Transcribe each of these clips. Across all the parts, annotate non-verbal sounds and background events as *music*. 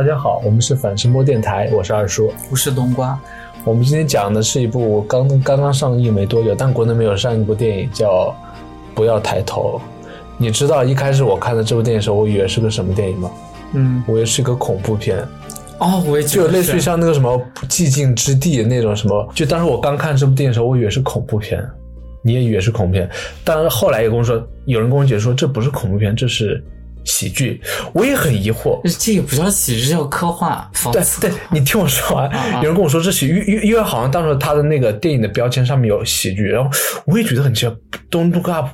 大家好，我们是反声波电台，我是二叔，我是冬瓜。我们今天讲的是一部刚刚刚上映没多久，但国内没有上映一部电影，叫《不要抬头》。你知道一开始我看的这部电影的时候，我以为是个什么电影吗？嗯，我以为是一个恐怖片。哦，我也就类似于像那个什么《寂静之地》那种什么。就当时我刚看这部电影的时候，我以为是恐怖片，你也以为是恐怖片。但是后来也跟我说，有人跟我解释说这不是恐怖片，这是。喜剧，我也很疑惑，这也不叫喜剧，叫科幻。对对，你听我说完。有人跟我说这喜剧，因因为好像当时他的那个电影的标签上面有喜剧，然后我也觉得很奇怪。Don't look up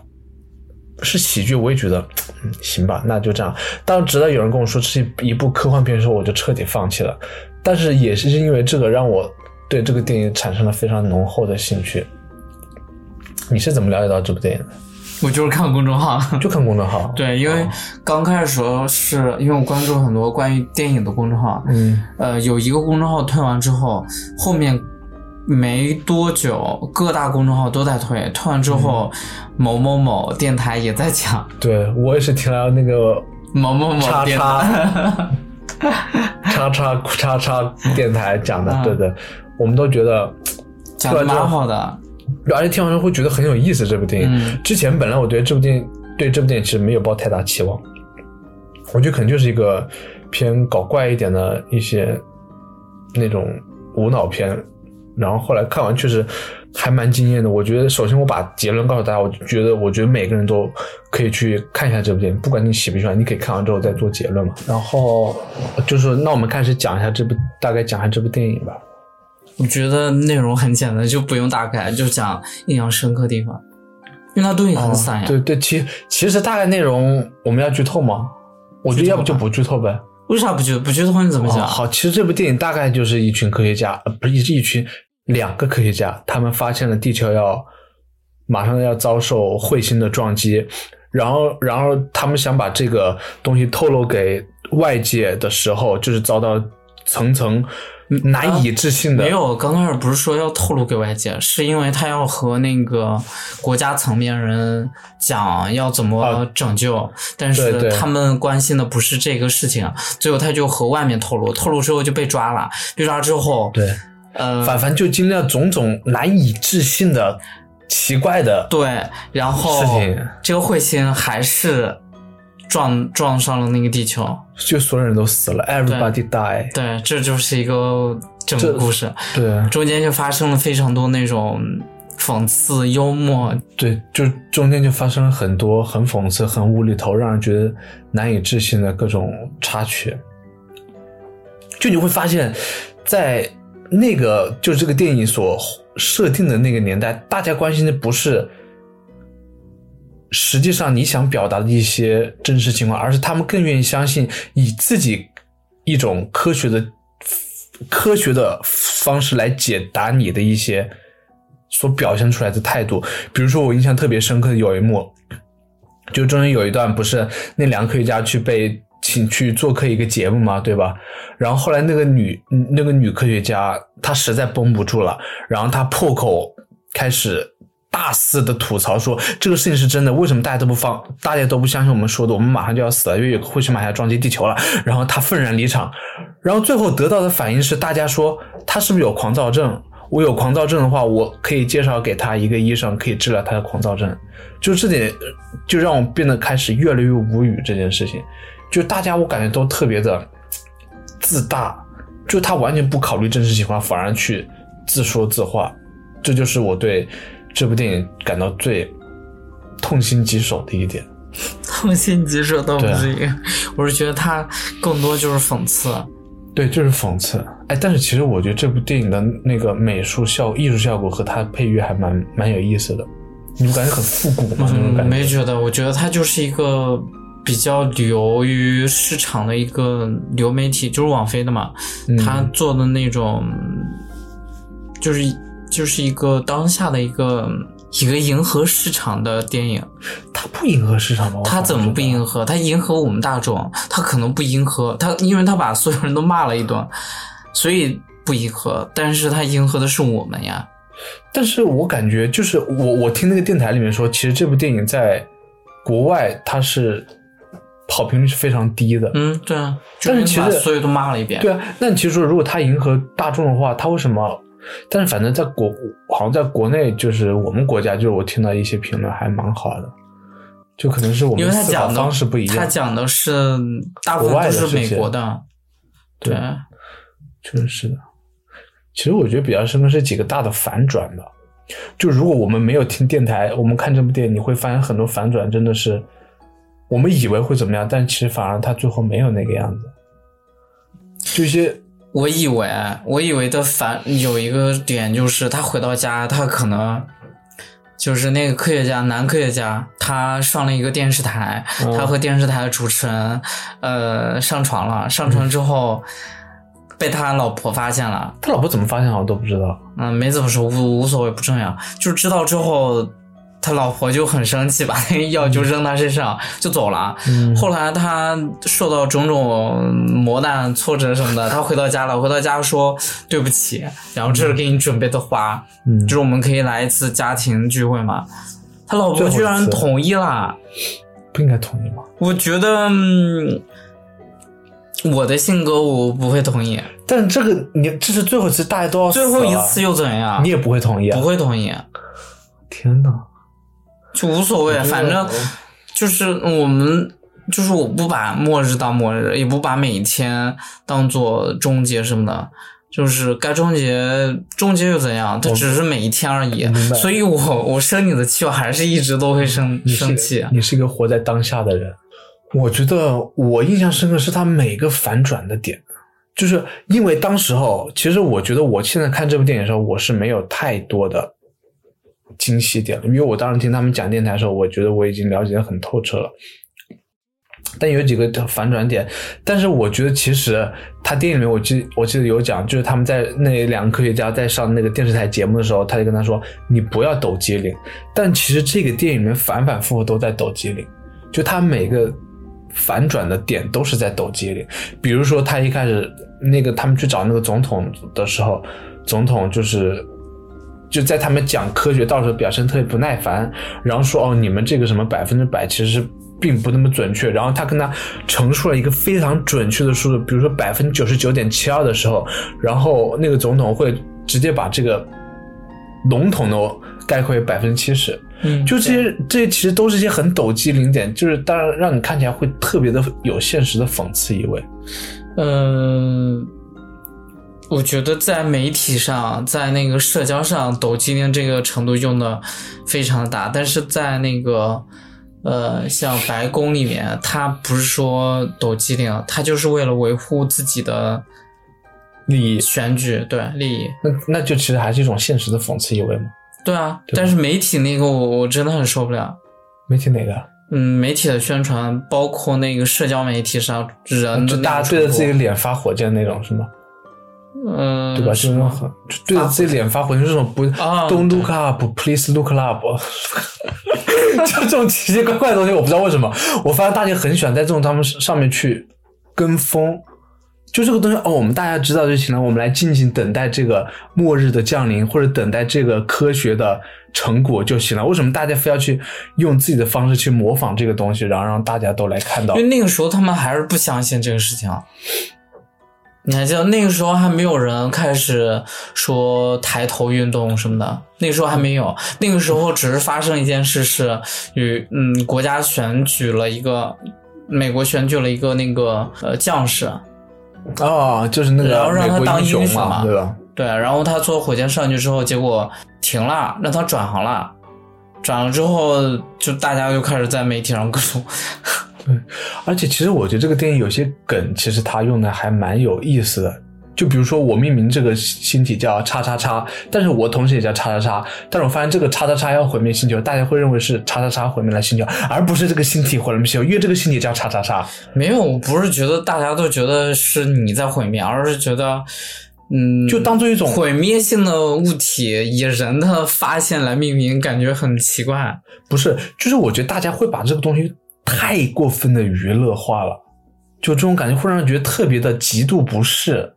是喜剧，我也觉得，嗯，行吧，那就这样。当直到有人跟我说这是一部科幻片的时候，我就彻底放弃了。但是也是因为这个，让我对这个电影产生了非常浓厚的兴趣。你是怎么了解到这部电影的？我就是看公众号，*laughs* 就看公众号。对，因为刚开始时候是因为我关注很多关于电影的公众号，嗯，呃，有一个公众号推完之后，后面没多久各大公众号都在推，推完之后，某某某电台也在讲。*laughs* 对我也是听了那个某某某叉 *laughs* 叉叉叉叉叉电台讲的，对对，我们都觉得讲的蛮好的。而且听完之后会觉得很有意思。这部电影之前本来我对这部电影对这部电影其实没有抱太大期望，我觉得可能就是一个偏搞怪一点的一些那种无脑片。然后后来看完确实还蛮惊艳的。我觉得首先我把结论告诉大家，我觉得我觉得每个人都可以去看一下这部电影，不管你喜不喜欢，你可以看完之后再做结论嘛。然后就是那我们开始讲一下这部大概讲一下这部电影吧。我觉得内容很简单，就不用大概，就讲印象深刻地方，因为它东西很散呀。对对，其其实大概内容我们要剧透吗？我觉得要不就不剧透呗。为啥不剧不剧透？你怎么讲？好，其实这部电影大概就是一群科学家，呃，不是一群两个科学家，他们发现了地球要马上要遭受彗星的撞击，然后然后他们想把这个东西透露给外界的时候，就是遭到层层。难以置信的，没有。刚开始不是说要透露给外界，是因为他要和那个国家层面人讲要怎么拯救，但是他们关心的不是这个事情，最后他就和外面透露，透露之后就被抓了，被抓之后，对，呃，反反就经历了种种难以置信的奇怪的，对，然后这个彗星还是。撞撞上了那个地球，就所有人都死了，everybody die。对，这就是一个整个故事。对，中间就发生了非常多那种讽刺、幽默。对，就中间就发生了很多很讽刺、很无厘头、让人觉得难以置信的各种插曲。就你会发现，在那个就是这个电影所设定的那个年代，大家关心的不是。实际上，你想表达的一些真实情况，而是他们更愿意相信以自己一种科学的科学的方式来解答你的一些所表现出来的态度。比如说，我印象特别深刻的有一幕，就中间有一段，不是那两个科学家去被请去做客一个节目嘛，对吧？然后后来那个女那个女科学家她实在绷不住了，然后她破口开始。大肆的吐槽说这个事情是真的，为什么大家都不放，大家都不相信我们说的？我们马上就要死了，因为有彗星马上撞击地球了。然后他愤然离场，然后最后得到的反应是，大家说他是不是有狂躁症？我有狂躁症的话，我可以介绍给他一个医生，可以治疗他的狂躁症。就这点，就让我变得开始越来越无语。这件事情，就大家我感觉都特别的自大，就他完全不考虑真实情况，反而去自说自话。这就是我对。这部电影感到最痛心疾首的一点，*laughs* 痛心疾首倒不是一个，我是觉得它更多就是讽刺，对，就是讽刺。哎，但是其实我觉得这部电影的那个美术效艺术效果和它配乐还蛮蛮有意思的，你不感觉很复古吗？嗯，没觉得，我觉得它就是一个比较流于市场的一个流媒体，就是网飞的嘛，他做的那种就是。就是一个当下的一个一个迎合市场的电影，它不迎合市场吗？它怎么不迎合？它迎合我们大众，它可能不迎合它，因为它把所有人都骂了一顿，所以不迎合。但是它迎合的是我们呀。但是我感觉就是我我听那个电台里面说，其实这部电影在国外它是好评率是非常低的。嗯，对啊，但是其实所有都骂了一遍。对啊，那其实说如果他迎合大众的话，他为什么？但是反正在国好像在国内，就是我们国家，就是我听到一些评论还蛮好的，就可能是我们思考方式不一样。他讲的是大部分都是美国的，对，确实是的。其实我觉得比较深刻是几个大的反转吧。就如果我们没有听电台，我们看这部电影，你会发现很多反转真的是我们以为会怎么样，但其实反而他最后没有那个样子。就一些我以为，我以为的反有一个点就是他回到家，他可能就是那个科学家，男科学家，他上了一个电视台，他和电视台的主持人呃上床了，上床之后。被他老婆发现了，他老婆怎么发现我都不知道。嗯，没怎么说，无无所谓，不重要。就知道之后，他老婆就很生气，把那个药就扔他身上就走了。后来他受到种种磨难、挫折什么的，他回到家了，回到家说对不起，然后这是给你准备的花，就是我们可以来一次家庭聚会嘛。他老婆居然同意了，不应该同意吗？我觉得。我的性格我不会同意，但这个你这是最后一次，大家都要最后一次又怎样？你也不会同意，不会同意。天呐，就无所谓，反正就是我们就是我不把末日当末日，也不把每一天当做终结什么的，就是该终结终结又怎样？它只是每一天而已。所以我我生你的气，我还是一直都会生生气。你是一个活在当下的人。我觉得我印象深刻是他每个反转的点，就是因为当时候，其实我觉得我现在看这部电影的时候，我是没有太多的精细点了，因为我当时听他们讲电台的时候，我觉得我已经了解的很透彻了。但有几个反转点，但是我觉得其实他电影里面，我记我记得有讲，就是他们在那两个科学家在上那个电视台节目的时候，他就跟他说：“你不要抖机灵。”但其实这个电影里面反反复复都在抖机灵，就他每个。反转的点都是在抖机灵，比如说他一开始那个他们去找那个总统的时候，总统就是就在他们讲科学到时候表现特别不耐烦，然后说哦你们这个什么百分之百其实并不那么准确，然后他跟他陈述了一个非常准确的数字，比如说百分之九十九点七二的时候，然后那个总统会直接把这个笼统的概括为百分之七十。嗯，就这些，这些其实都是一些很抖机灵点，就是当然让你看起来会特别的有现实的讽刺意味。嗯，我觉得在媒体上，在那个社交上抖机灵这个程度用的非常的大，但是在那个呃，像白宫里面，他不是说抖机灵，他就是为了维护自己的利益，选举对利益，那那就其实还是一种现实的讽刺意味嘛。对啊，但是媒体那个我我真的很受不了。媒体哪个？嗯，媒体的宣传，包括那个社交媒体上人，就大家对着自己脸发火箭那种，是吗？嗯，对吧？就是很对着自己脸发火就是，这种不，Don't look up，Please look up，*laughs* 就这种奇奇怪怪的东西，我不知道为什么，我发现大家很喜欢在这种他们上面去跟风。就这个东西哦，我们大家知道就行了。我们来静静等待这个末日的降临，或者等待这个科学的成果就行了。为什么大家非要去用自己的方式去模仿这个东西，然后让大家都来看到？因为那个时候他们还是不相信这个事情。你还记得那个时候还没有人开始说抬头运动什么的，那个时候还没有。那个时候只是发生一件事，是与嗯国家选举了一个美国选举了一个那个呃将士。哦，就是那个，然后让他当英雄嘛，对吧？对，然后他坐火箭上去之后，结果停了，让他转行了，转了之后，就大家就开始在媒体上各种。对，而且其实我觉得这个电影有些梗，其实他用的还蛮有意思的。就比如说，我命名这个星体叫叉叉叉，但是我同时也叫叉叉叉，但是我发现这个叉叉叉要毁灭星球，大家会认为是叉叉叉毁灭了星球，而不是这个星体毁灭星球，因为这个星体叫叉叉叉。没有，我不是觉得大家都觉得是你在毁灭，而是觉得，嗯，就当做一种毁灭性的物体以人的发现来命名，感觉很奇怪。不是，就是我觉得大家会把这个东西太过分的娱乐化了，就这种感觉会让人觉得特别的极度不适。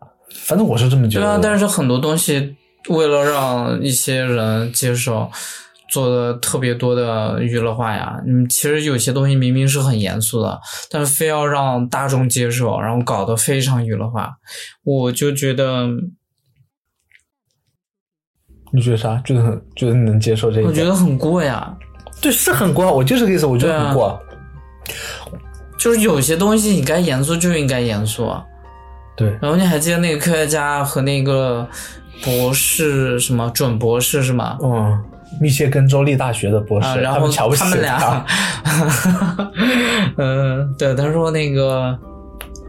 反正我是这么觉得。对啊，但是很多东西为了让一些人接受，做的特别多的娱乐化呀。嗯，其实有些东西明明是很严肃的，但是非要让大众接受，然后搞得非常娱乐化。我就觉得，你觉得啥？觉得很觉得你能接受这个？我觉得很过呀。对，是很过。我就是这个意思，我觉得很过。就是有些东西你该严肃就应该严肃。对。然后你还记得那个科学家和那个博士什么准博士是吗？嗯，密歇根州立大学的博士，然后瞧不起他们俩。*laughs* 嗯，对，他说那个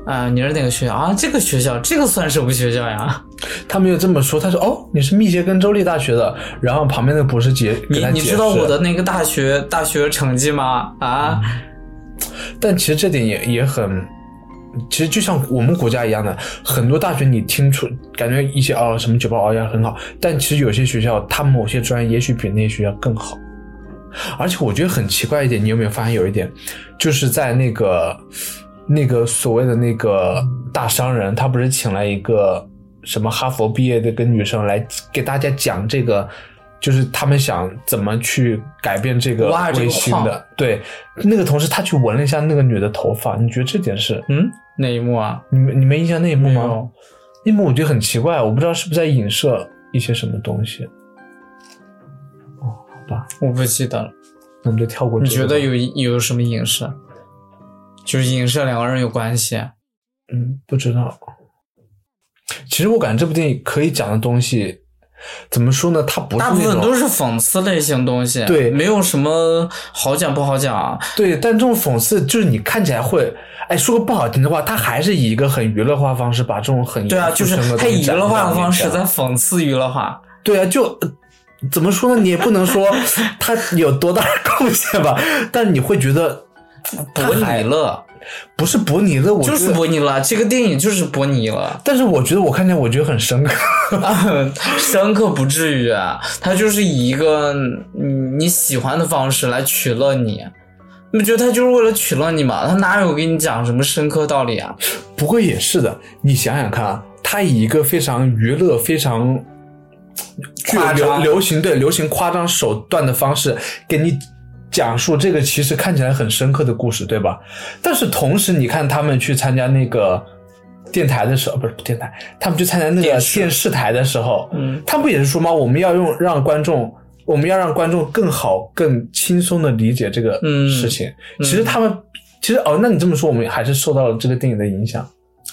啊，你是哪个学校啊？这个学校，这个算什么学校呀？他没有这么说，他说哦，你是密歇根州立大学的。然后旁边那个博士姐，你你知道我的那个大学大学成绩吗？啊？但其实这点也也很，其实就像我们国家一样的，很多大学你听出感觉一些哦什么九八熬夜很好，但其实有些学校它某些专业也许比那些学校更好。而且我觉得很奇怪一点，你有没有发现有一点，就是在那个那个所谓的那个大商人，他不是请来一个什么哈佛毕业的跟女生来给大家讲这个。就是他们想怎么去改变这个微星的，对那个同事他去闻了一下那个女的头发，你觉得这点是嗯那一幕啊？你你没印象那一幕吗？那一幕我觉得很奇怪，我不知道是不是在影射一些什么东西。哦，好吧，我不记得了，那我们就跳过。你觉得有有什么影射？就是影射两个人有关系？嗯，不知道。其实我感觉这部电影可以讲的东西。怎么说呢？它不是大部分都是讽刺类型东西，对，没有什么好讲不好讲。对，但这种讽刺就是你看起来会，哎，说个不好听的话，他还是以一个很娱乐化方式把这种很对啊，就是他以娱乐化的方式在讽刺娱乐化。对啊，就怎么说呢？你也不能说他有多大的贡献吧，但你会觉得博你乐。不是伯尼勒，我就是伯尼勒。这个电影就是伯尼了。但是我觉得我看见，我觉得很深刻，*laughs* 深刻不至于啊。他就是以一个你喜欢的方式来取乐你，你不觉得他就是为了取乐你吗？他哪有给你讲什么深刻道理啊？不过也是的，你想想看啊，他以一个非常娱乐、非常具有流流行对流行夸张手段的方式给你。讲述这个其实看起来很深刻的故事，对吧？但是同时，你看他们去参加那个电台的时候，不是电台，他们去参加那个电视台的时候，嗯，他不也是说吗？我们要用让观众，我们要让观众更好、更轻松的理解这个事情。其实他们，其实哦，那你这么说，我们还是受到了这个电影的影响。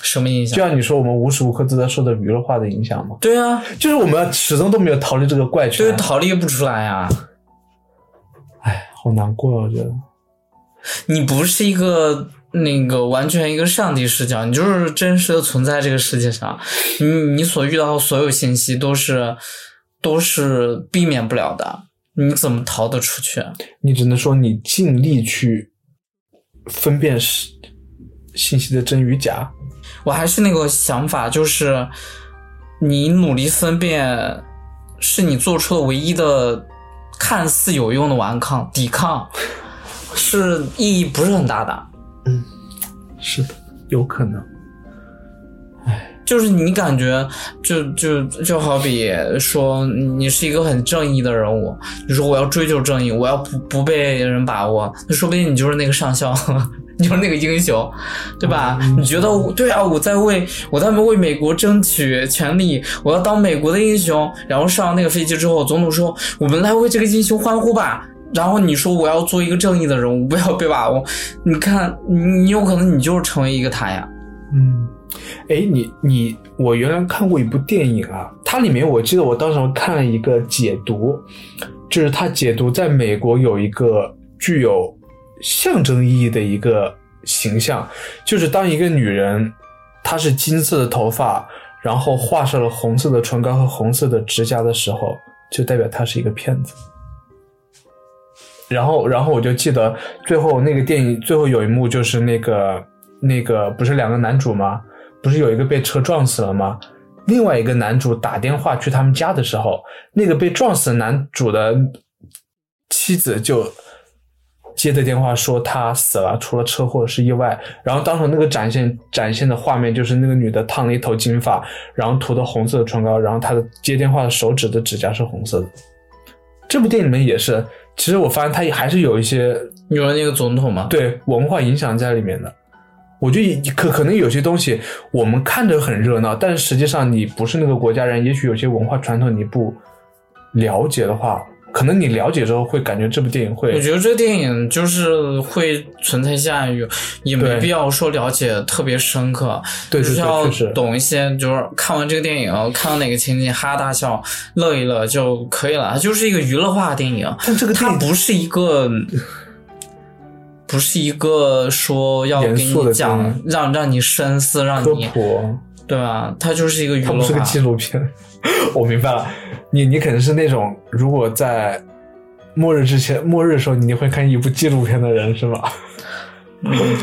什么影响？就像你说，我们无时无刻都在受到娱乐化的影响吗？对啊，就是我们始终都没有逃离这个怪圈，对，逃离不出来呀。好难过，我觉得。你不是一个那个完全一个上帝视角，你就是真实的存在这个世界上。你你所遇到的所有信息都是都是避免不了的，你怎么逃得出去？你只能说你尽力去分辨是信息的真与假。我还是那个想法，就是你努力分辨，是你做出的唯一的。看似有用的顽抗、抵抗，是意义不是很大的。嗯，是的，有可能。唉，就是你感觉，就就就好比说，你是一个很正义的人物，你说我要追求正义，我要不不被人把握，那说不定你就是那个上校。你说那个英雄，对吧？你觉得对啊？我在为我在为美国争取权利，我要当美国的英雄。然后上那个飞机之后，总统说：“我们来为这个英雄欢呼吧。”然后你说：“我要做一个正义的人物，不要被把握。”你看，你你有可能你就是成为一个他呀。嗯，哎，你你我原来看过一部电影啊，它里面我记得我当时看了一个解读，就是他解读在美国有一个具有。象征意义的一个形象，就是当一个女人，她是金色的头发，然后画上了红色的唇膏和红色的指甲的时候，就代表她是一个骗子。然后，然后我就记得最后那个电影最后有一幕，就是那个那个不是两个男主吗？不是有一个被车撞死了吗？另外一个男主打电话去他们家的时候，那个被撞死男主的妻子就。接的电话说他死了，出了车祸是意外。然后当时那个展现展现的画面就是那个女的烫了一头金发，然后涂的红色的唇膏，然后她的接电话的手指的指甲是红色的。这部电影里面也是，其实我发现它也还是有一些有了那个总统嘛，对文化影响在里面的。我觉得可可能有些东西我们看着很热闹，但是实际上你不是那个国家人，也许有些文化传统你不了解的话。可能你了解之后会感觉这部电影会，我觉得这个电影就是会存在下雨，也没必要说了解特别深刻，对，就是要懂一些，就是看完这个电影，看到哪个情景哈哈大笑，乐一乐就可以了。它就是一个娱乐化的电影，但这个它不是一个，*laughs* 不是一个说要给你讲，让让你深思，让你对吧？它就是一个娱乐，它不是个纪录片。*laughs* 我明白了，你你可能是那种如果在末日之前、末日的时候，你会看一部纪录片的人是吗？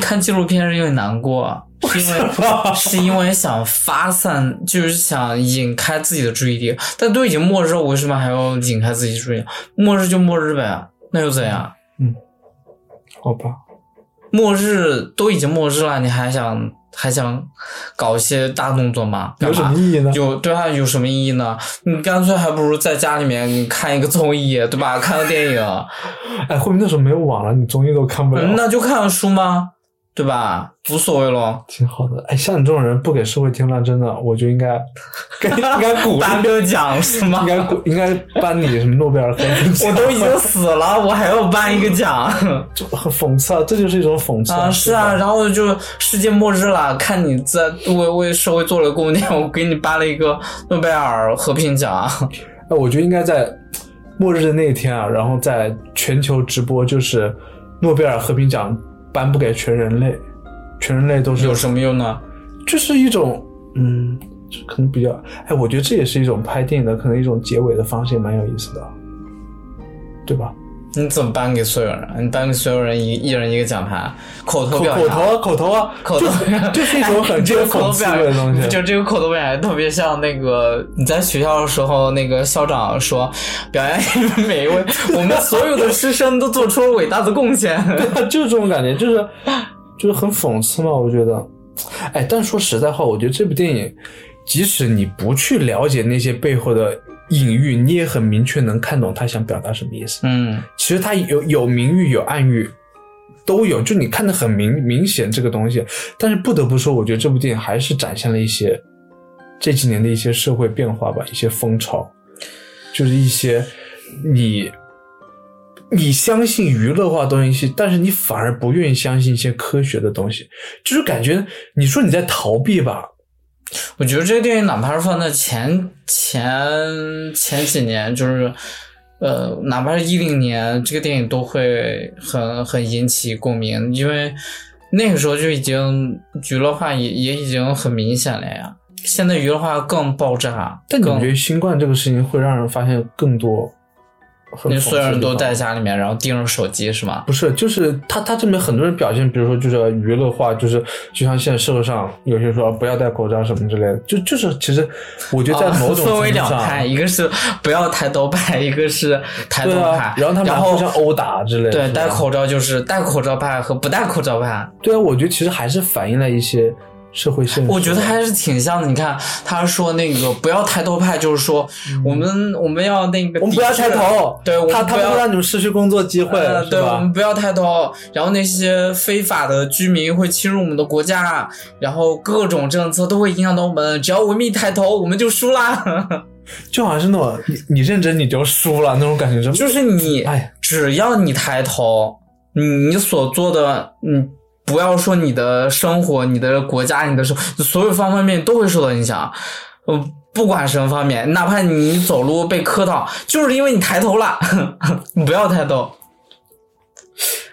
看纪录片是因为难过，是因为 *laughs* 是因为想发散，就是想引开自己的注意力。但都已经末日了，我为什么还要引开自己注意力？末日就末日呗，那又怎样？嗯，好吧，末日都已经末日了，你还想？还想搞一些大动作吗？有什么意义呢？有对啊，有什么意义呢？你干脆还不如在家里面你看一个综艺，对吧？看个电影。哎，后面那时候没有网了，你综艺都看不了。那就看书吗？对吧？无所谓咯，挺好的。哎，像你这种人不给社会添乱，真的，我就应该，*laughs* 应该鼓颁个奖是吗？应该鼓，应该颁你什么诺贝尔和平奖？我都已经死了，我还要颁一个奖，*laughs* 就很讽刺啊！这就是一种讽刺啊！是啊，然后就世界末日了，看你在为为社会做了贡献，*laughs* 我给你颁了一个诺贝尔和平奖。哎，我觉得应该在末日的那一天啊，然后在全球直播，就是诺贝尔和平奖颁布给全人类。全人类都是有什么用呢？就是一种，嗯，可能比较，哎，我觉得这也是一种拍电影的可能一种结尾的方式，也蛮有意思的，对吧？你怎么颁给所有人？你颁给所有人一一人一个奖牌，口头表扬，口头啊，口头啊，口头就是一种很这个口头表扬的东西。就这个口头表扬特别像那个你在学校的时候，那个校长说，表扬你们每一位，我们所有的师生都做出了伟大的贡献，就是这种感觉，就是。就是很讽刺嘛，我觉得，哎，但说实在话，我觉得这部电影，即使你不去了解那些背后的隐喻，你也很明确能看懂他想表达什么意思。嗯，其实他有有明喻有暗喻，都有，就你看的很明明显这个东西。但是不得不说，我觉得这部电影还是展现了一些这几年的一些社会变化吧，一些风潮，就是一些你。你相信娱乐化东西，但是你反而不愿意相信一些科学的东西，就是感觉你说你在逃避吧。我觉得这个电影哪怕是放在前前前几年，就是呃，哪怕是一零年，这个电影都会很很引起共鸣，因为那个时候就已经娱乐化也也已经很明显了呀。现在娱乐化更爆炸。但你觉得新冠这个事情会让人发现更多？那所有人都在家里面，然后盯着手机是吗？不是，就是他他这边很多人表现，比如说就是娱乐化，就是就像现在社会上有些说不要戴口罩什么之类的，就就是其实我觉得在某种 *laughs* 分为两派，一个是不要抬头派，*laughs* 一个是抬头派，然后他们互相殴打之类的。对，戴口罩就是戴口罩派和不戴口罩派。对啊，我觉得其实还是反映了一些。社会现实，我觉得还是挺像的。你看，他说那个不要抬头派，就是说我们我们要那个，我们不要抬头，对，他他不让你们失去工作机会，对，我们不要抬头。然后那些非法的居民会侵入我们的国家，然后各种政策都会影响到我们。只要我们一抬头，我们就输啦。*laughs* 就好像是那种你你认真你就输了那种感觉，就是你哎，只要你抬头，你所做的嗯。不要说你的生活、你的国家、你的生，所有方方面面都会受到影响。嗯，不管什么方面，哪怕你走路被磕到，就是因为你抬头了。你 *laughs* 不要抬头。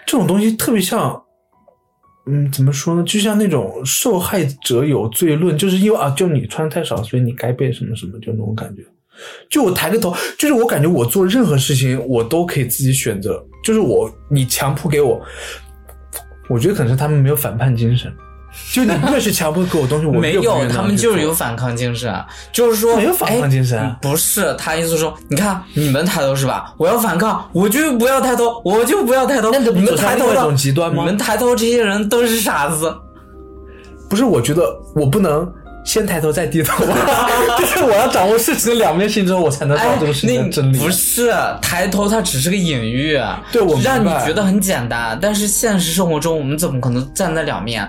这种东西特别像，嗯，怎么说呢？就像那种受害者有罪论，就是因为啊，就你穿的太少，所以你该被什么什么，就那种感觉。就我抬个头，就是我感觉我做任何事情，我都可以自己选择。就是我，你强迫给我。我觉得可能是他们没有反叛精神，*laughs* 就你越是强迫给我东西，我没有，他们就是有反抗精神，就是说没有反抗精神，不是他意思说，你看你们抬头是吧？我要反抗，我就不要抬头，我就不要抬头。那你们抬头这种极端吗？你们抬头这些人都是傻子。不是，我觉得我不能先抬头再低头吧？*laughs* *laughs* 就是我要掌握事情的两面性之后，我才能知道这个事情的真理。不是抬头，它只是个隐喻，对我让你觉得很简单。但是现实生活中，我们怎么可能站在两面？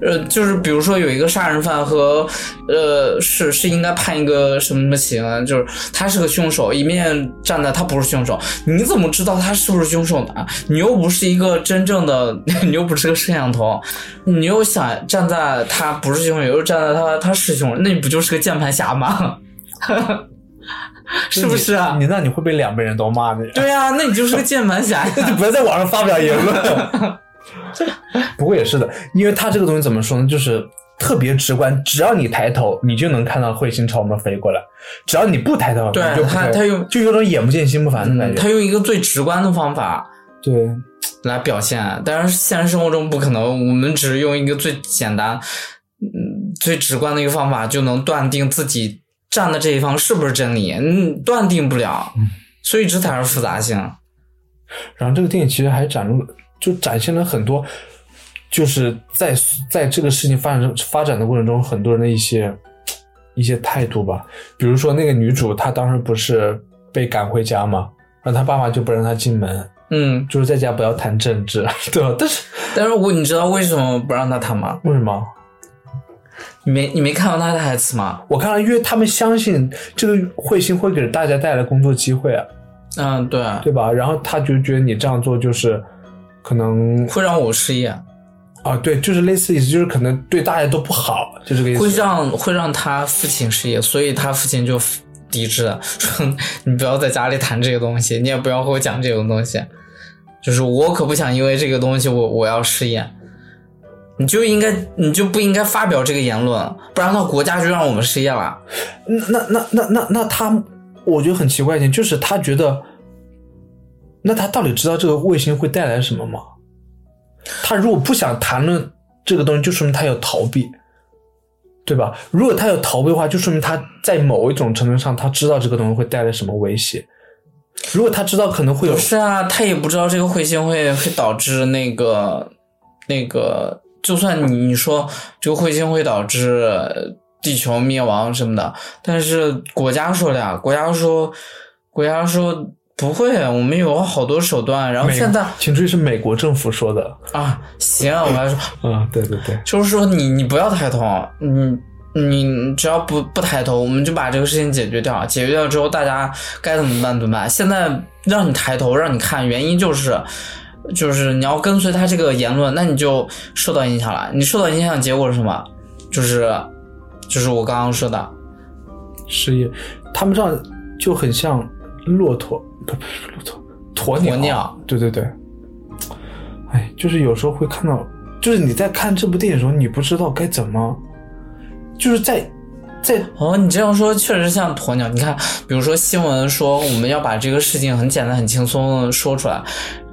呃，就是比如说有一个杀人犯和呃是是应该判一个什么什么刑，就是他是个凶手，一面站在他不是凶手，你怎么知道他是不是凶手呢？你又不是一个真正的，你又不是个摄像头，你又想站在他不是凶手，又站在他他。师兄，那你不就是个键盘侠吗？*laughs* 是不是啊？你那你会被两边人都骂的。对啊，那你就是个键盘侠，*laughs* 就不要在网上发表言论。*laughs* 不过也是的，因为他这个东西怎么说呢？就是特别直观，只要你抬头，你就能看到彗星朝我们飞过来；只要你不抬头，对，他他用就有种眼不见心不烦的感觉。他用一个最直观的方法，对，来表现。当然现实生活中不可能，我们只是用一个最简单。嗯，最直观的一个方法就能断定自己站的这一方是不是真理，嗯，断定不了，所以这才是复杂性。然后这个电影其实还展露，就展现了很多，就是在在这个事情发展发展的过程中，很多人的一些一些态度吧。比如说那个女主，她当时不是被赶回家嘛？然后她爸爸就不让她进门，嗯，就是在家不要谈政治，*laughs* 对吧？但是但是我你知道为什么不让她谈吗？为什么？你没你没看到他的台词吗？我看了，因为他们相信这个彗星会给大家带来工作机会啊。嗯，对，对吧？然后他就觉得你这样做就是可能会让我失业啊。对，就是类似意思，就是可能对大家都不好，就这个意思。会让会让他父亲失业，所以他父亲就抵制，说你不要在家里谈这个东西，你也不要和我讲这种东西。就是我可不想因为这个东西我我要失业。你就应该，你就不应该发表这个言论，不然的话，国家就让我们失业了。那那那那那那他，我觉得很奇怪一点，就是他觉得，那他到底知道这个卫星会带来什么吗？他如果不想谈论这个东西，就说明他要逃避，对吧？如果他要逃避的话，就说明他在某一种程度上，他知道这个东西会带来什么威胁。如果他知道可能会有，不是啊，他也不知道这个彗星会会导致那个那个。就算你你说这个彗星会导致地球灭亡什么的，但是国家说的呀，国家说国家说不会，我们有好多手段。然后现在，请注意是美国政府说的啊。行，我来说，嗯，对对对，就是说你你不要抬头，你你只要不不抬头，我们就把这个事情解决掉。解决掉之后，大家该怎么办怎么办？现在让你抬头，让你看，原因就是。就是你要跟随他这个言论，那你就受到影响了。你受到影响，结果是什么？就是，就是我刚刚说的失业。他们这样就很像骆驼，不不是骆驼，鸵鸟。鸵鸟，对对对。哎，就是有时候会看到，就是你在看这部电影的时候，你不知道该怎么，就是在在哦，你这样说确实像鸵鸟。你看，比如说新闻说我们要把这个事情很简单、很轻松的说出来。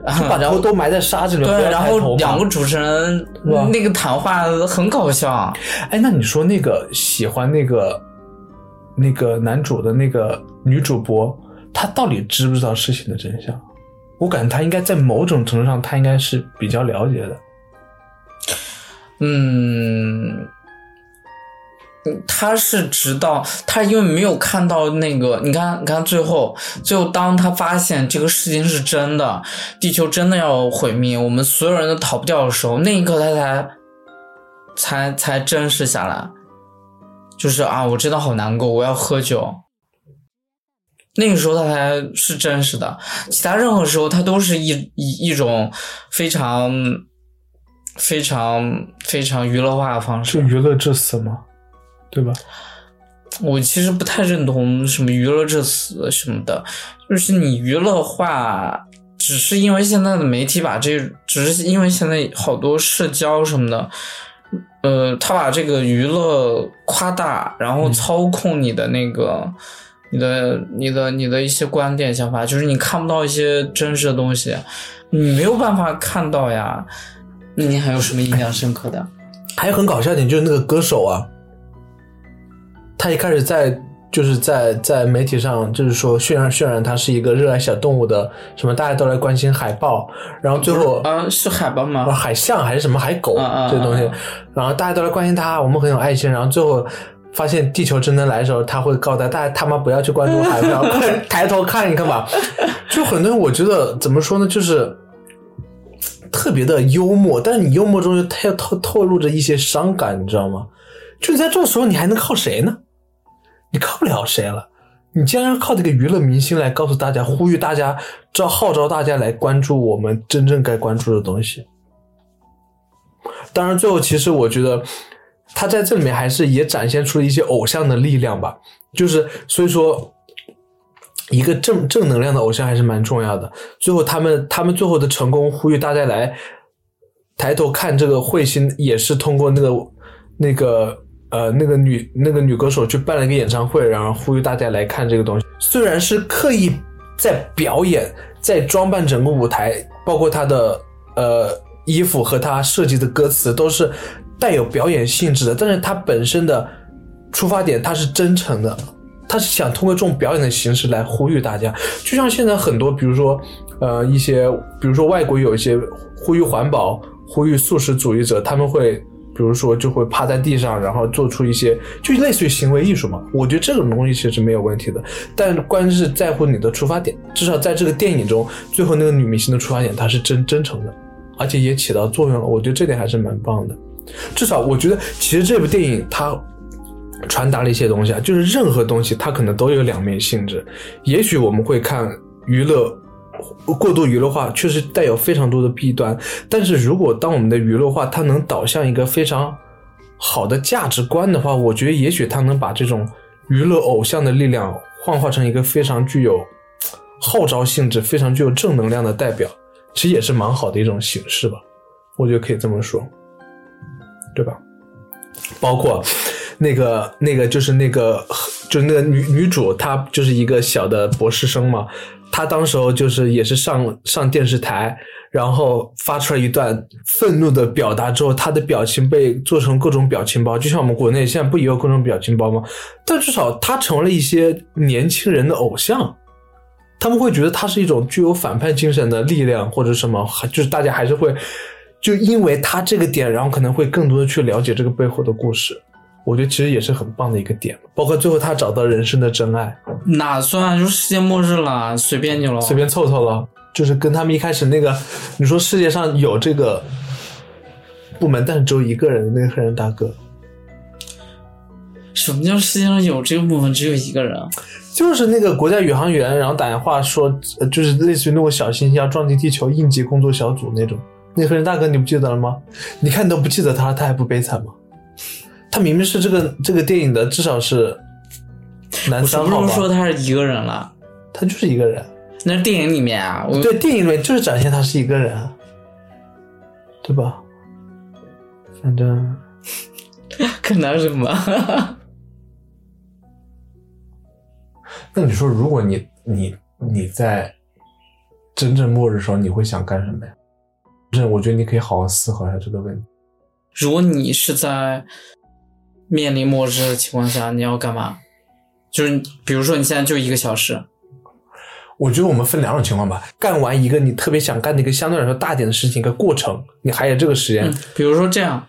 把头都埋在沙子里，对，然后两个主持人那个谈话很搞笑。哎，那你说那个喜欢那个那个男主的那个女主播，她到底知不知道事情的真相？我感觉她应该在某种程度上，她应该是比较了解的。嗯。他是直到他因为没有看到那个，你看，你看最后，最后当他发现这个事情是真的，地球真的要毁灭，我们所有人都逃不掉的时候，那一刻他才才才真实下来，就是啊，我真的好难过，我要喝酒。那个时候他才是真实的，其他任何时候他都是一一一种非常非常非常娱乐化的方式，是娱乐至死吗？对吧？我其实不太认同什么娱乐至死什么的，就是你娱乐化，只是因为现在的媒体把这，只是因为现在好多社交什么的，呃，他把这个娱乐夸大，然后操控你的那个，你的、你的、你的一些观点想法，就是你看不到一些真实的东西，你没有办法看到呀。那你还有什么印象深刻的？还有很搞笑点，就是那个歌手啊。他一开始在就是在在媒体上就是说渲染渲染他是一个热爱小动物的，什么大家都来关心海豹，然后最后啊是海豹吗？海象还是什么海狗这个东西，然后大家都来关心他，我们很有爱心，然后最后发现地球真的来的时候，他会告诉大家他妈不要去关注海豹，快 *laughs* 抬头看一看吧。*laughs* 就很多人，我觉得怎么说呢，就是特别的幽默，但是你幽默中又透透透露着一些伤感，你知道吗？就在这种时候，你还能靠谁呢？你靠不了谁了。你竟然要靠这个娱乐明星来告诉大家，呼吁大家，召号召大家来关注我们真正该关注的东西。当然，最后其实我觉得他在这里面还是也展现出了一些偶像的力量吧。就是所以说，一个正正能量的偶像还是蛮重要的。最后他们他们最后的成功，呼吁大家来抬头看这个彗星，也是通过那个那个。呃，那个女那个女歌手去办了一个演唱会，然后呼吁大家来看这个东西。虽然是刻意在表演，在装扮整个舞台，包括她的呃衣服和她设计的歌词都是带有表演性质的，但是她本身的出发点，她是真诚的，她是想通过这种表演的形式来呼吁大家。就像现在很多，比如说呃一些，比如说外国有一些呼吁环保、呼吁素食主义者，他们会。比如说，就会趴在地上，然后做出一些，就类似于行为艺术嘛。我觉得这种东西其实是没有问题的，但关键是在乎你的出发点。至少在这个电影中，最后那个女明星的出发点，她是真真诚的，而且也起到作用了。我觉得这点还是蛮棒的。至少我觉得，其实这部电影它传达了一些东西啊，就是任何东西它可能都有两面性质。也许我们会看娱乐。过度娱乐化确实带有非常多的弊端，但是如果当我们的娱乐化它能导向一个非常好的价值观的话，我觉得也许它能把这种娱乐偶像的力量幻化成一个非常具有号召性质、非常具有正能量的代表，其实也是蛮好的一种形式吧。我觉得可以这么说，对吧？包括那个那个就是那个就那个女女主，她就是一个小的博士生嘛。她当时候就是也是上上电视台，然后发出来一段愤怒的表达之后，她的表情被做成各种表情包，就像我们国内现在不也有各种表情包吗？但至少他成为了一些年轻人的偶像，他们会觉得他是一种具有反叛精神的力量或者什么，就是大家还是会就因为他这个点，然后可能会更多的去了解这个背后的故事。我觉得其实也是很棒的一个点，包括最后他找到人生的真爱，哪算？就世界末日了，随便你了，随便凑凑了。就是跟他们一开始那个，你说世界上有这个部门，但是只有一个人，那个黑人大哥。什么叫世界上有这个部门，只有一个人？就是那个国家宇航员，然后打电话说，就是类似于那种小行星要撞击地球应急工作小组那种。那黑人大哥你不记得了吗？你看你都不记得他，他还不悲惨吗？他明明是这个这个电影的，至少是男三号吧？说他是一个人了，他就是一个人。那是电影里面啊，对，电影里面就是展现他是一个人，对吧？反正 *laughs* 可能什么？那你说，如果你你你在真正末日的时候，你会想干什么呀？这我觉得你可以好好思考一下这个问题。如果你是在。面临末日的情况下，你要干嘛？就是比如说，你现在就一个小时。我觉得我们分两种情况吧。干完一个你特别想干的一个相对来说大点的事情，一个过程，你还有这个时间。比如说这样，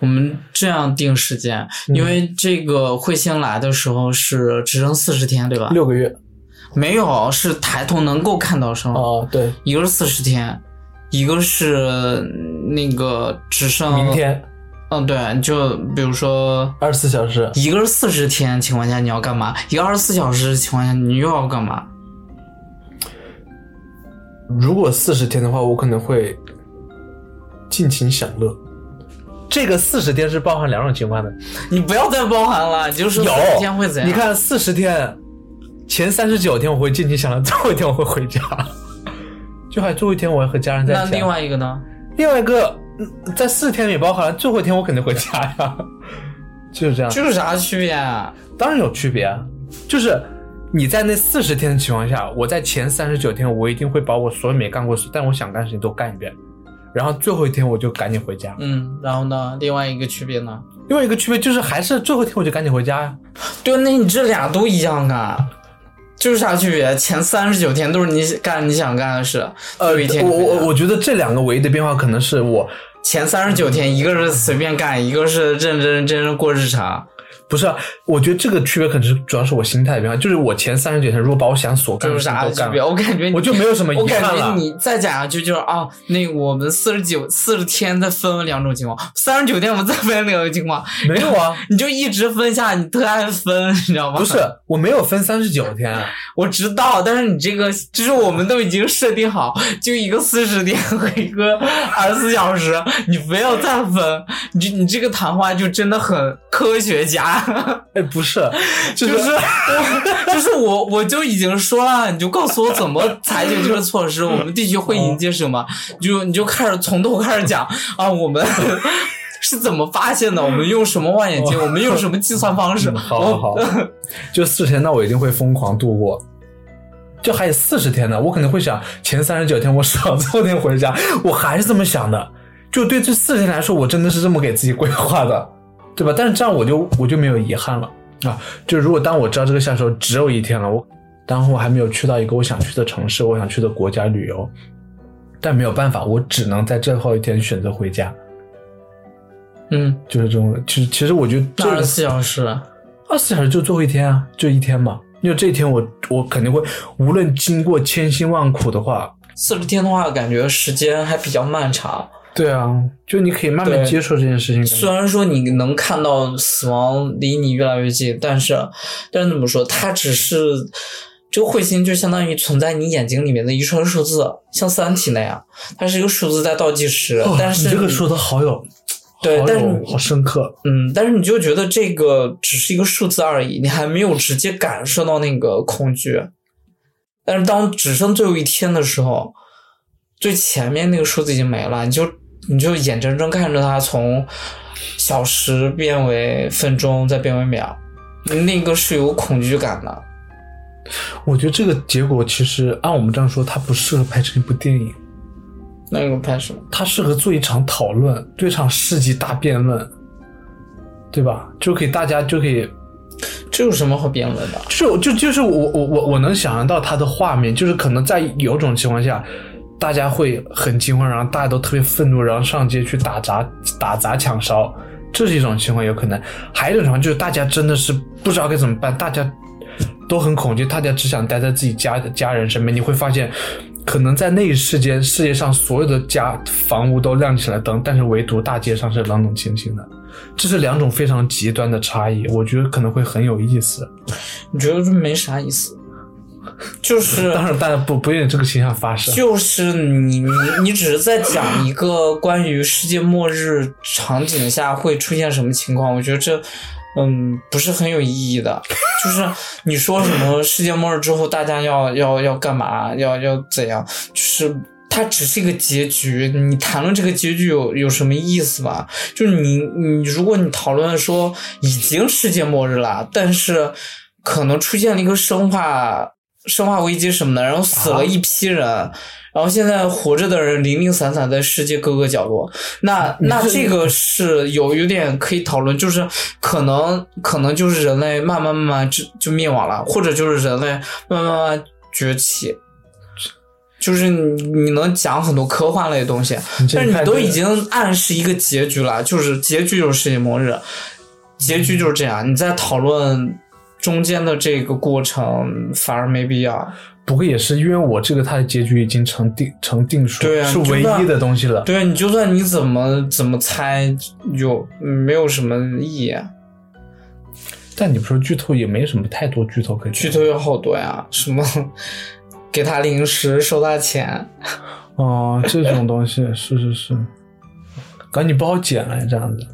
我们这样定时间，因为这个彗星来的时候是只剩四十天，对吧？六个月。没有，是抬头能够看到上。哦，对，一个是四十天，一个是那个只剩明天。嗯，对，就比如说二十四小时，一个是四十天情况下你要干嘛？一个二十四小时情况下你又要干嘛？如果四十天的话，我可能会尽情享乐。这个四十天是包含两种情况的，你不要再包含了，你就说有天会怎样？你看四十天前三十九天我会尽情享乐，最后一天我会回家，*laughs* 就还最后一天我要和家人在一起。那另外一个呢？另外一个。在四天里包含最后一天，我肯定回家呀，就是这样。这有啥区别啊？当然有区别啊，就是你在那四十天的情况下，我在前三十九天，我一定会把我所有没干过事，但我想干的事情都干一遍，然后最后一天我就赶紧回家。嗯，然后呢？另外一个区别呢？另外一个区别就是还是最后一天我就赶紧回家呀。*laughs* 对，那你这俩都一样啊。就是啥区别？前三十九天都是你干你想干的事。呃，我我我觉得这两个唯一的变化可能是我。前三十九天，一个是随便干，一个是认认真真过日常。不是啊，我觉得这个区别可能是主要是我心态变化，就是我前三十九天如果把我想所干这有的事都干了？我感觉你我就没有什么遗我感觉。你再讲下去就是啊，那个我们四十九四十天再分两种情况，三十九天我们再分两种情况，没有啊，你就一直分下，你特爱分，你知道吗？不是，我没有分三十九天，啊 *laughs* 我知道，但是你这个就是我们都已经设定好，就一个四十天和一个二十四小时，你非要再分，你这你这个谈话就真的很科学家，哎，不是，就就是就是 *laughs* 我我就已经说了，你就告诉我怎么采取这个措施，我们地区会迎接什么，你就你就开始从头开始讲啊，我们。*laughs* 是怎么发现的？我们用什么望远镜？我们用什么计算方式？嗯好好好，就四十天，那我一定会疯狂度过。就还有四十天呢，我可能会想前三十九天我少做点回家，我还是这么想的。就对这四十天来说，我真的是这么给自己规划的，对吧？但是这样我就我就没有遗憾了啊。就如果当我知道这个夏时候只有一天了，我当后我还没有去到一个我想去的城市，我想去的国家旅游，但没有办法，我只能在最后一天选择回家，嗯，就是这种。其实其实我觉得二十四小时。二十四小时就最后一天啊，就一天嘛。因为这一天我我肯定会，无论经过千辛万苦的话，四十天的话，感觉时间还比较漫长。对啊，就你可以慢慢接受这件事情。虽然说你能看到死亡离你越来越近，但是，但是怎么说，它只是这个彗星就相当于存在你眼睛里面的一串数字，像《三体》那样，它是一个数字在倒计时。哦但是你这个说的好有，对，但是好深刻。嗯，但是你就觉得这个只是一个数字而已，你还没有直接感受到那个恐惧。但是当只剩最后一天的时候，最前面那个数字已经没了，你就你就眼睁睁看着它从小时变为分钟，再变为秒，那个是有恐惧感的。我觉得这个结果其实按我们这样说，它不适合拍成一部电影，那个拍什么？它适合做一场讨论，做一场世纪大辩论，对吧？就可以大家就可以这有什么好辩论的？就就就是我我我我能想象到它的画面，就是可能在有种情况下，大家会很惊慌，然后大家都特别愤怒，然后上街去打砸打砸抢烧，这是一种情况有可能；还有一种情况就是大家真的是不知道该怎么办，大家都很恐惧，大家只想待在自己家的家人身边。你会发现，可能在那一世间，世界上所有的家房屋都亮起了灯，但是唯独大街上是冷冷清清的。这是两种非常极端的差异，我觉得可能会很有意思。你觉得这没啥意思？*laughs* 就是当然，大家不不愿意这个形象发生。就是你你你只是在讲一个关于世界末日场景下会出现什么情况，我觉得这嗯不是很有意义的。就是你说什么世界末日之后大家要要要干嘛，要要怎样，就是。它只是一个结局，你谈论这个结局有有什么意思吗？就是你你如果你讨论说已经世界末日了，但是可能出现了一个生化生化危机什么的，然后死了一批人，然后现在活着的人零零散散在世界各个角落，那那这个是有有点可以讨论，就是可能可能就是人类慢慢慢慢就就灭亡了，或者就是人类慢慢慢慢崛起。就是你你能讲很多科幻类的东西，但是你都已经暗示一个结局了，就是结局就是世界末日，结局就是这样。你在讨论中间的这个过程反而没必要。不过也是因为我这个它的结局已经成定成定数，对啊是唯一的东西了。对，你就算你怎么怎么猜，有没有什么意义、啊？但你不说剧透也没什么太多剧透可以剧透有好多呀，什么 *laughs* 给他零食收他钱，哦，这种东西是是是，赶紧不好剪了这样子。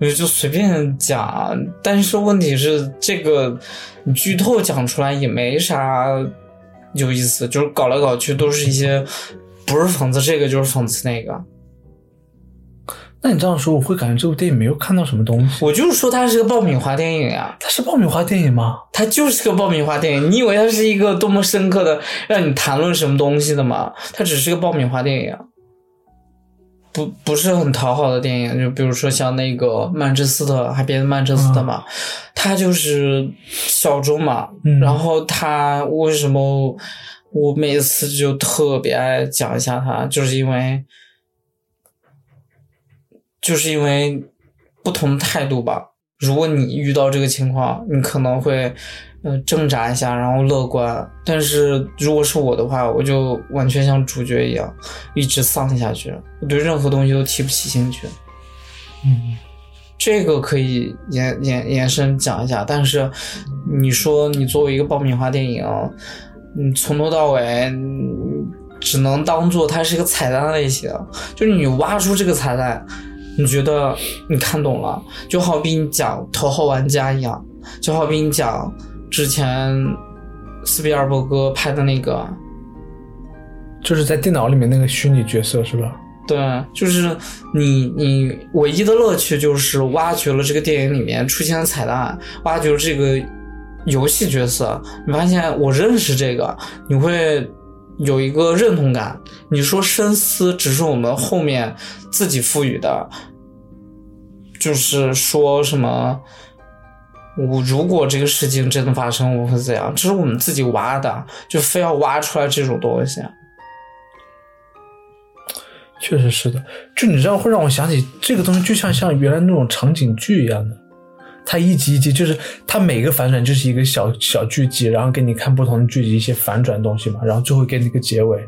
就 *laughs* 就随便讲，但是问题是这个剧透讲出来也没啥有意思，就是搞来搞去都是一些不是讽刺这个就是讽刺那个。那你这样说，我会感觉这部电影没有看到什么东西。我就是说它是个爆米花电影呀、它是爆米花电影吗？它就是个爆米花电影。你以为它是一个多么深刻的让你谈论什么东西的吗？它只是个爆米花电影，不不是很讨好的电影。就比如说像那个曼彻斯特还别的曼彻斯特嘛，它就是小众嘛。嗯然后他为什么我每次就特别爱讲一下他，就是因为就是因为不同态度吧。如果你遇到这个情况，你可能会，呃，挣扎一下，然后乐观。但是如果是我的话，我就完全像主角一样，一直丧下去，我对任何东西都提不起兴趣。嗯，这个可以延延延伸讲一下。但是你说你作为一个爆米花电影，你从头到尾只能当做它是一个彩蛋类型，就是你挖出这个彩蛋。你觉得你看懂了，就好比你讲《头号玩家》一样，就好比你讲之前斯皮尔伯格拍的那个，就是在电脑里面那个虚拟角色是吧？对，就是你你唯一的乐趣就是挖掘了这个电影里面出现的彩蛋，挖掘了这个游戏角色，你发现我认识这个，你会。有一个认同感，你说深思只是我们后面自己赋予的，就是说什么，我如果这个事情真的发生，我会怎样？这是我们自己挖的，就非要挖出来这种东西。确实是的，就你这样会让我想起这个东西，就像像原来那种场景剧一样的。它一集一集，就是它每个反转就是一个小小剧集，然后给你看不同的剧集一些反转东西嘛，然后最后给你个结尾，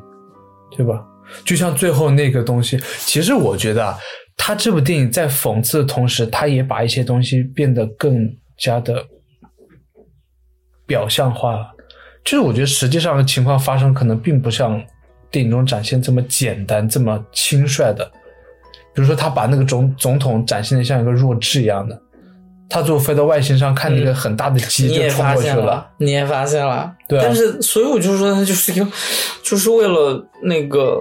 对吧？就像最后那个东西，其实我觉得啊，他这部电影在讽刺的同时，他也把一些东西变得更加的表象化了。就是我觉得实际上的情况发生，可能并不像电影中展现这么简单、这么轻率的。比如说，他把那个总总统展现的像一个弱智一样的。他最后飞到外星上看那个很大的鸡，就冲过去了。你也发现了，对。但是，所以我就说，他就是一个，就是为了那个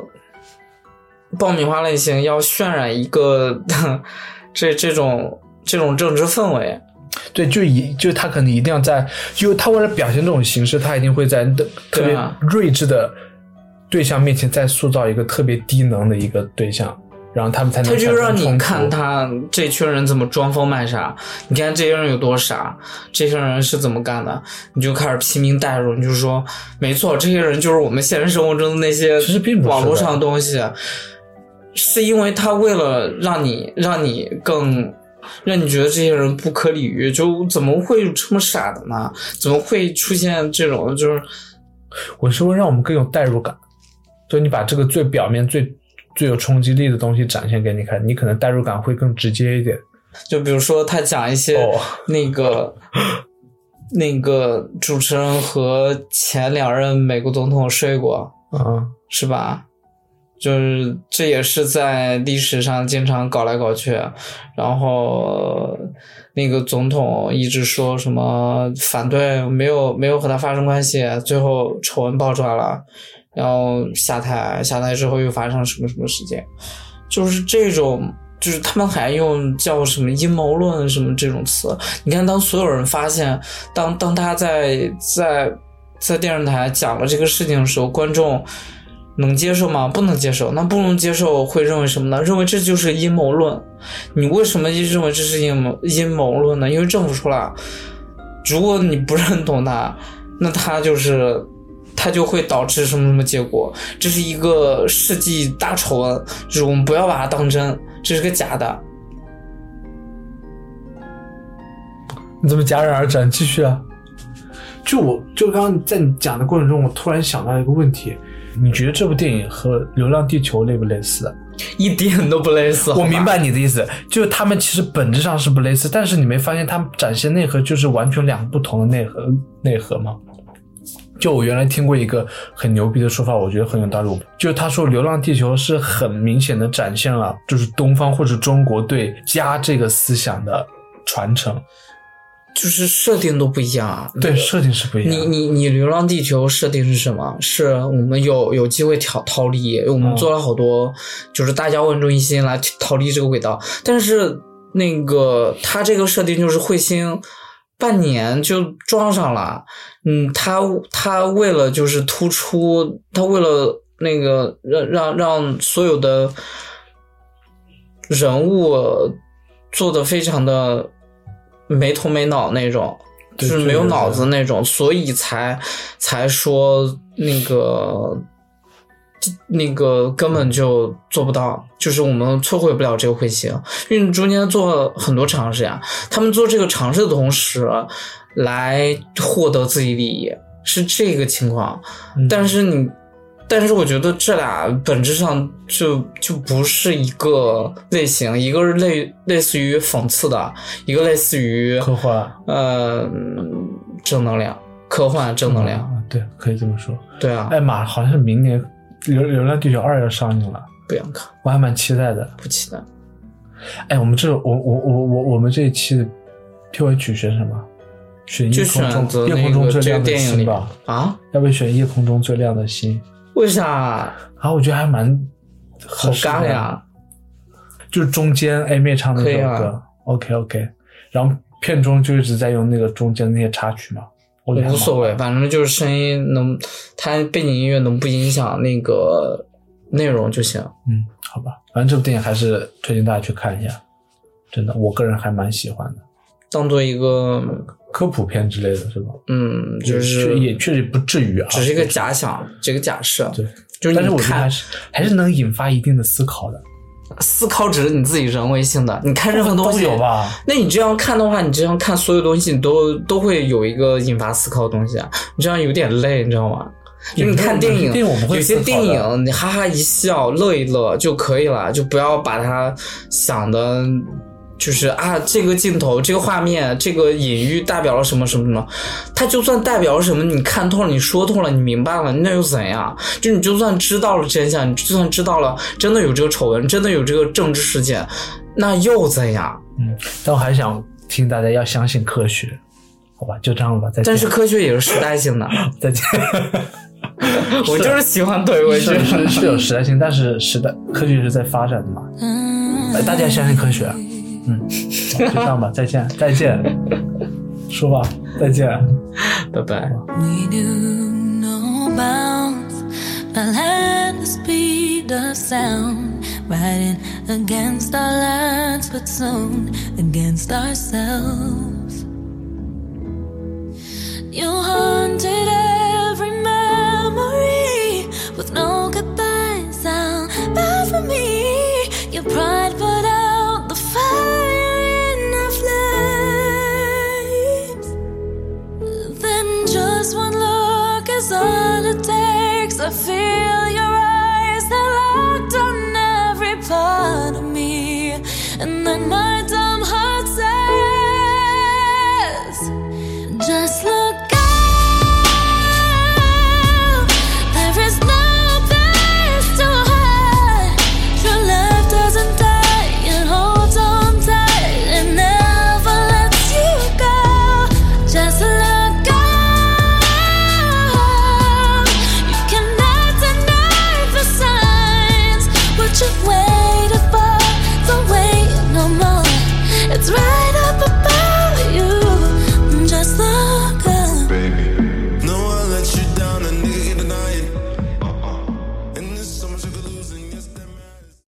爆米花类型要渲染一个 *laughs* 这这种这种政治氛围。对，就一就他可能一定要在，就他为了表现这种形式，他一定会在特别睿智的对象面前再塑造一个特别低能的一个对象。然后他们才能。他就让你看他这群人怎么装疯卖傻，你看这些人有多傻，这些人是怎么干的，你就开始拼命代入，你就说没错，这些人就是我们现实生活中的那些网络上的东西，是因为他为了让你让你更让你觉得这些人不可理喻，就怎么会这么傻的呢？怎么会出现这种？就是我是为让我们更有代入感，就你把这个最表面最。最有冲击力的东西展现给你看，你可能代入感会更直接一点。就比如说他讲一些那个 *laughs* 那个主持人和前两任美国总统睡过，嗯，是吧？就是这也是在历史上经常搞来搞去，然后那个总统一直说什么反对，没有没有和他发生关系，最后丑闻爆出来了。然后下台，下台之后又发生什么什么事件，就是这种，就是他们还用叫什么阴谋论什么这种词。你看，当所有人发现，当当他在在在电视台讲了这个事情的时候，观众能接受吗？不能接受。那不能接受会认为什么呢？认为这就是阴谋论。你为什么认为这是阴谋阴谋论呢？因为政府说了，如果你不认同他，那他就是。它就会导致什么什么结果？这是一个世纪大丑闻，就是我们不要把它当真，这是个假的。你怎么戛然而止？继续啊！就我就刚刚在你讲的过程中，我突然想到一个问题：你觉得这部电影和《流浪地球》类不类似？一点都不类似。我明白你的意思，就是他们其实本质上是不类似，但是你没发现他们展现内核就是完全两个不同的内核内核吗？就我原来听过一个很牛逼的说法，我觉得很有道理。就是他说，《流浪地球》是很明显的展现了，就是东方或者中国对家这个思想的传承，就是设定都不一样啊。对，设定是不一样。你你你，《流浪地球》设定是什么？是我们有有机会逃逃离，我们做了好多，就是大家万众一心来逃离这个轨道。但是那个他这个设定就是彗星。半年就装上了，嗯，他他为了就是突出，他为了那个让让让所有的人物做的非常的没头没脑那种，就是没有脑子那种，所以才才说那个那个根本就做不到，就是我们摧毁不了这个彗星，因为中间做了很多尝试呀。他们做这个尝试的同时，来获得自己利益，是这个情况。但是你，但是我觉得这俩本质上就就不是一个类型，一个是类类似于讽刺的，一个类似于科幻，呃，正能量，科幻正能量。对，可以这么说。对啊，哎妈，好像是明年《流流浪地球二》要上映了，不想看，我还蛮期待的。不期待。哎，我们这我我我我我们这一期的片尾曲选什么？选夜空中夜空中最亮的星吧？啊？要不选夜空中最亮的星？为啥？啊，我觉得还蛮好尬呀。就是中间 A 妹唱那首歌，OK OK，然后片中就一直在用那个中间那些插曲嘛我。无所谓，反正就是声音能，它背景音乐能不影响那个内容就行。嗯，好吧，反正这部电影还是推荐大家去看一下，真的，我个人还蛮喜欢的。当做一个科普片之类的是吧？嗯，就是也确实不至于啊，只是一个假想，这个假设。对，就是但是我觉得还是还是能引发一定的思考的。思考只是你自己人为性的，你看任何东西都有吧？那你这样看的话，你这样看所有东西，你都都会有一个引发思考的东西啊。你这样有点累，你知道吗？就你看电影，有些电影你哈哈一笑，乐一乐就可以了，就不要把它想的。就是啊，这个镜头、这个画面、这个隐喻代表了什么什么什么？它就算代表了什么，你看透了，你说透了，你明白了，那又怎样？就你就算知道了真相，你就算知道了真的有这个丑闻，真的有这个政治事件，那又怎样？嗯，但我还想听大家要相信科学，好吧？就这样吧，再见。但是科学也是时代性的，*laughs* 再见。*laughs* 我就是喜欢怼回去，是是有时代性，但是时代科学是在发展的嘛？大家相信科学。嗯，就这样吧，再见，再见，说吧，再见，拜拜。We do no bounds, sound riding against our lands, but soon against ourselves. You haunted And then my